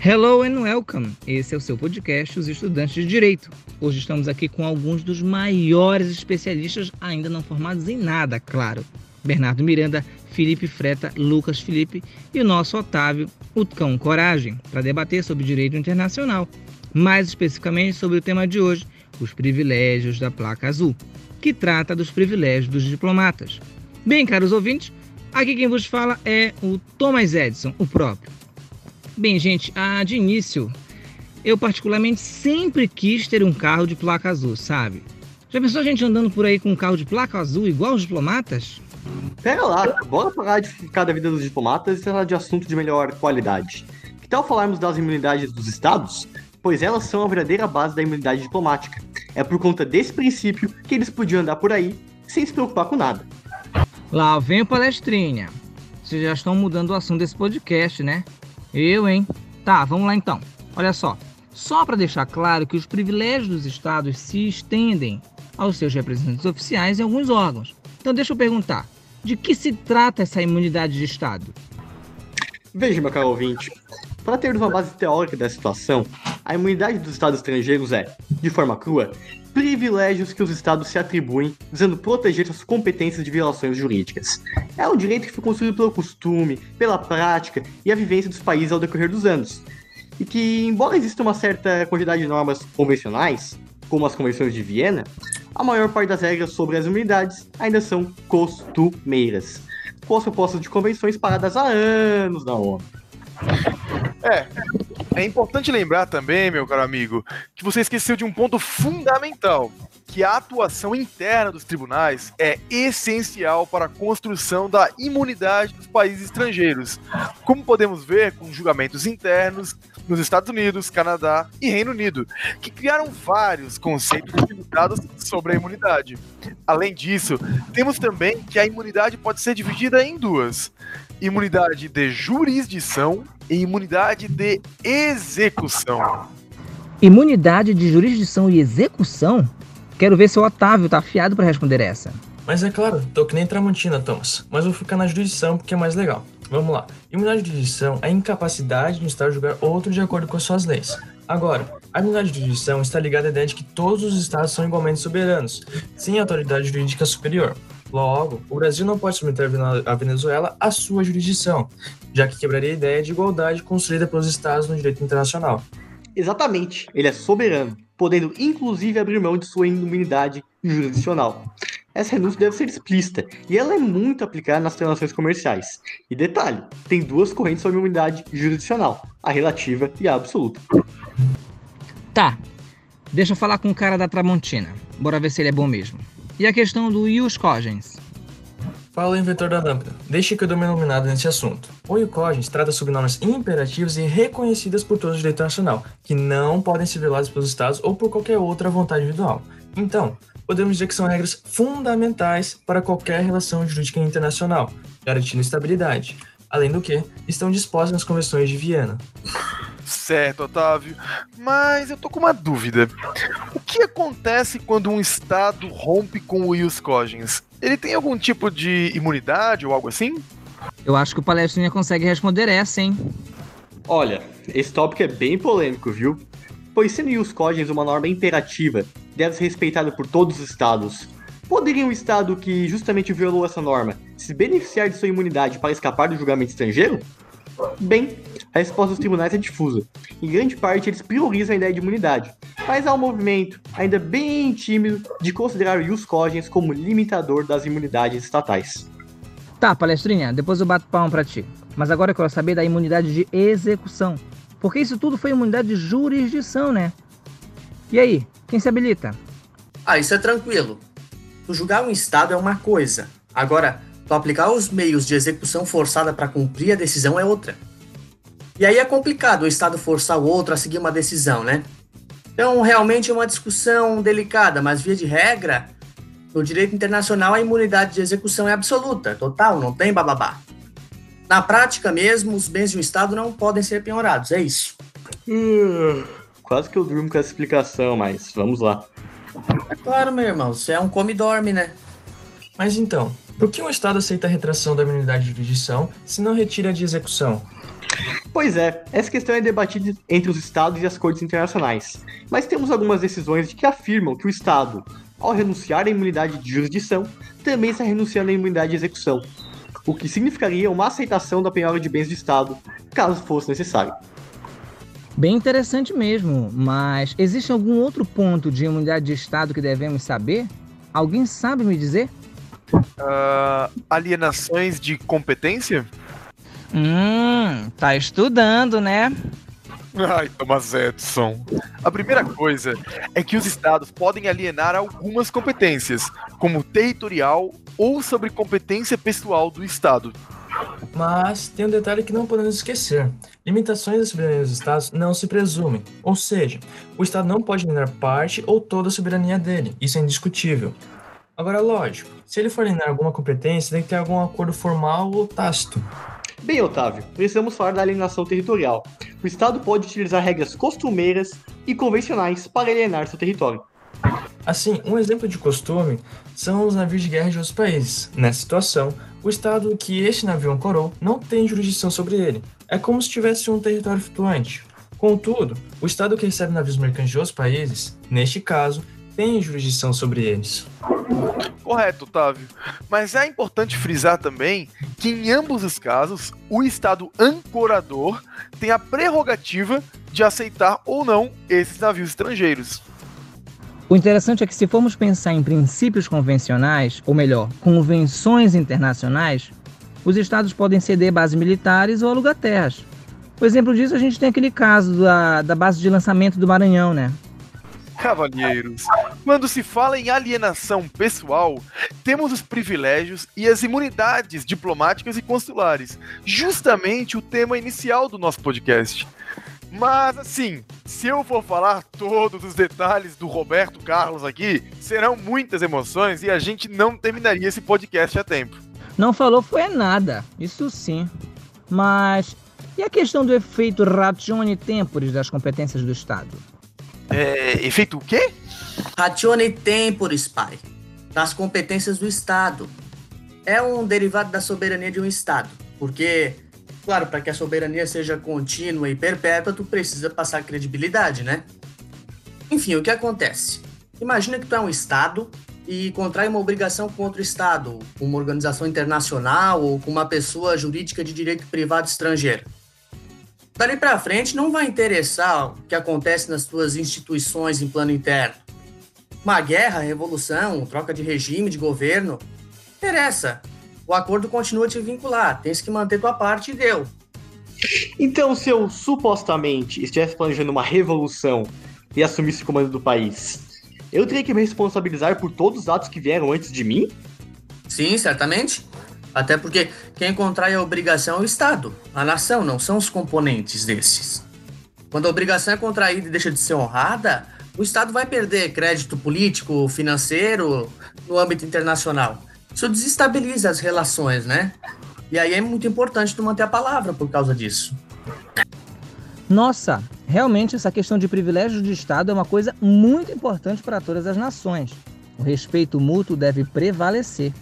Hello and welcome! Esse é o seu podcast, Os Estudantes de Direito. Hoje estamos aqui com alguns dos maiores especialistas, ainda não formados em nada, claro. Bernardo Miranda, Felipe Freta, Lucas Felipe e o nosso Otávio, o Cão Coragem, para debater sobre direito internacional, mais especificamente sobre o tema de hoje, os privilégios da placa azul, que trata dos privilégios dos diplomatas. Bem, caros ouvintes, aqui quem vos fala é o Thomas Edison, o próprio. Bem, gente, ah, de início, eu particularmente sempre quis ter um carro de placa azul, sabe? Já pensou a gente andando por aí com um carro de placa azul igual os diplomatas? Pera lá, bora parar de ficar da vida dos diplomatas e tratar de assunto de melhor qualidade. Que tal falarmos das imunidades dos estados? Pois elas são a verdadeira base da imunidade diplomática. É por conta desse princípio que eles podiam andar por aí sem se preocupar com nada. Lá vem o palestrinha. Vocês já estão mudando o assunto desse podcast, né? Eu, hein? Tá, vamos lá então. Olha só. Só para deixar claro que os privilégios dos estados se estendem aos seus representantes oficiais em alguns órgãos. Então deixa eu perguntar, de que se trata essa imunidade de Estado? Veja, meu caro ouvinte, para ter uma base teórica da situação, a imunidade dos estados estrangeiros é, de forma crua, privilégios que os estados se atribuem visando proteger suas competências de violações jurídicas. É um direito que foi construído pelo costume, pela prática e a vivência dos países ao decorrer dos anos. E que, embora exista uma certa quantidade de normas convencionais, como as convenções de Viena, a maior parte das regras sobre as imunidades ainda são costumeiras, com as propostas de convenções paradas há anos na ONU. É, é importante lembrar também, meu caro amigo, que você esqueceu de um ponto fundamental, que a atuação interna dos tribunais é essencial para a construção da imunidade dos países estrangeiros, como podemos ver com julgamentos internos nos Estados Unidos, Canadá e Reino Unido, que criaram vários conceitos limitados sobre a imunidade. Além disso, temos também que a imunidade pode ser dividida em duas: imunidade de jurisdição e imunidade de execução. Imunidade de jurisdição e execução? Quero ver se o Otávio tá afiado para responder essa. Mas é claro, tô que nem Tramontina, Thomas. Mas vou ficar na jurisdição porque é mais legal. Vamos lá. Imunidade de jurisdição é a incapacidade de um Estado julgar outro de acordo com as suas leis. Agora, a imunidade de jurisdição está ligada à ideia de que todos os Estados são igualmente soberanos, sem autoridade jurídica superior. Logo, o Brasil não pode submeter a Venezuela à sua jurisdição, já que quebraria a ideia de igualdade construída pelos Estados no direito internacional. Exatamente, ele é soberano, podendo inclusive abrir mão de sua imunidade jurisdicional. Essa renúncia deve ser explícita e ela é muito aplicada nas transações comerciais. E detalhe, tem duas correntes sobre imunidade jurisdicional, a relativa e a absoluta. Tá, deixa eu falar com o cara da Tramontina. Bora ver se ele é bom mesmo. E a questão do ius cogens? Fala, inventor da lâmpada. Deixe que eu dou uma iluminada nesse assunto. O ius cogens trata sobre normas imperativas e reconhecidas por todo o direito nacional, que não podem ser violadas pelos estados ou por qualquer outra vontade individual. Então, podemos dizer que são regras fundamentais para qualquer relação jurídica internacional, garantindo estabilidade. Além do que, estão dispostas nas convenções de Viena. Certo, Otávio. Mas eu tô com uma dúvida. O que acontece quando um Estado rompe com o Ius Cogens? Ele tem algum tipo de imunidade ou algo assim? Eu acho que o palestrinha consegue responder essa, hein? Olha, esse tópico é bem polêmico, viu? Pois sendo Ius Cogens uma norma imperativa, deve ser respeitada por todos os estados. Poderia um estado que justamente violou essa norma se beneficiar de sua imunidade para escapar do julgamento estrangeiro? Bem, a resposta dos tribunais é difusa. Em grande parte, eles priorizam a ideia de imunidade, mas há um movimento, ainda bem tímido, de considerar o ius cogens como limitador das imunidades estatais. Tá, palestrinha, depois eu bato palma pra ti. Mas agora eu quero saber da imunidade de execução. Porque isso tudo foi imunidade de jurisdição, né? E aí, quem se habilita? Ah, isso é tranquilo. Tu julgar um Estado é uma coisa. Agora, tu aplicar os meios de execução forçada para cumprir a decisão é outra. E aí é complicado o Estado forçar o outro a seguir uma decisão, né? Então, realmente é uma discussão delicada, mas via de regra, no direito internacional a imunidade de execução é absoluta, total, não tem bababá. Na prática mesmo, os bens de um Estado não podem ser penhorados, é isso. Uh, quase que eu durmo com essa explicação, mas vamos lá. É claro, meu irmão, você é um come-dorme, né? Mas então, por que um Estado aceita a retração da imunidade de jurisdição se não retira a de execução? Pois é, essa questão é debatida entre os estados e as cortes internacionais. Mas temos algumas decisões que afirmam que o estado, ao renunciar à imunidade de jurisdição, também está renunciando à imunidade de execução, o que significaria uma aceitação da penhora de bens do estado, caso fosse necessário. Bem interessante mesmo, mas existe algum outro ponto de imunidade de Estado que devemos saber? Alguém sabe me dizer? Uh, alienações de competência? Hum, tá estudando, né? Ai, Thomas Edison. A primeira coisa é que os estados podem alienar algumas competências, como territorial ou sobre competência pessoal do estado. Mas tem um detalhe que não podemos esquecer: limitações da soberania dos estados não se presumem, ou seja, o estado não pode alienar parte ou toda a soberania dele, isso é indiscutível. Agora, lógico, se ele for alienar alguma competência, tem que ter algum acordo formal ou tácito. Bem, Otávio, precisamos falar da alienação territorial. O Estado pode utilizar regras costumeiras e convencionais para alienar seu território. Assim, um exemplo de costume são os navios de guerra de outros países. Nessa situação, o estado que este navio ancorou não tem jurisdição sobre ele. É como se tivesse um território flutuante. Contudo, o estado que recebe navios mercantes de outros países, neste caso, tem jurisdição sobre eles. Correto, Otávio. Mas é importante frisar também que em ambos os casos, o estado ancorador tem a prerrogativa de aceitar ou não esses navios estrangeiros. O interessante é que, se formos pensar em princípios convencionais, ou melhor, convenções internacionais, os estados podem ceder bases militares ou alugar terras. O exemplo disso, a gente tem aquele caso da, da base de lançamento do Maranhão, né? Cavalheiros, quando se fala em alienação pessoal, temos os privilégios e as imunidades diplomáticas e consulares, justamente o tema inicial do nosso podcast. Mas assim, se eu for falar todos os detalhes do Roberto Carlos aqui, serão muitas emoções e a gente não terminaria esse podcast a tempo. Não falou foi nada, isso sim. Mas e a questão do efeito ratione temporis das competências do Estado? É, efeito o quê? Ratione temporis, pai. Das competências do Estado. É um derivado da soberania de um Estado, porque Claro, para que a soberania seja contínua e perpétua, tu precisa passar credibilidade, né? Enfim, o que acontece? Imagina que tu é um Estado e contrai uma obrigação com outro Estado, com uma organização internacional ou com uma pessoa jurídica de direito privado estrangeiro. Dali para frente não vai interessar o que acontece nas tuas instituições em plano interno. Uma guerra, revolução, troca de regime, de governo, interessa o acordo continua a te vincular, tens que manter tua parte e deu. Então, se eu supostamente estivesse planejando uma revolução e assumisse o comando do país, eu teria que me responsabilizar por todos os atos que vieram antes de mim? Sim, certamente. Até porque quem contrai a obrigação é o Estado, a nação, não são os componentes desses. Quando a obrigação é contraída e deixa de ser honrada, o Estado vai perder crédito político, financeiro no âmbito internacional isso desestabiliza as relações, né? E aí é muito importante tu manter a palavra por causa disso. Nossa, realmente essa questão de privilégios de Estado é uma coisa muito importante para todas as nações. O respeito mútuo deve prevalecer.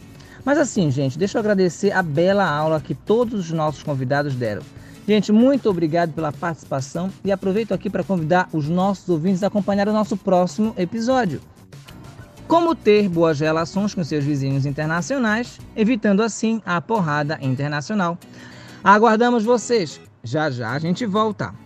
Mas assim, gente, deixa eu agradecer a bela aula que todos os nossos convidados deram. Gente, muito obrigado pela participação e aproveito aqui para convidar os nossos ouvintes a acompanhar o nosso próximo episódio como ter boas relações com seus vizinhos internacionais, evitando assim a porrada internacional. Aguardamos vocês. Já já a gente volta.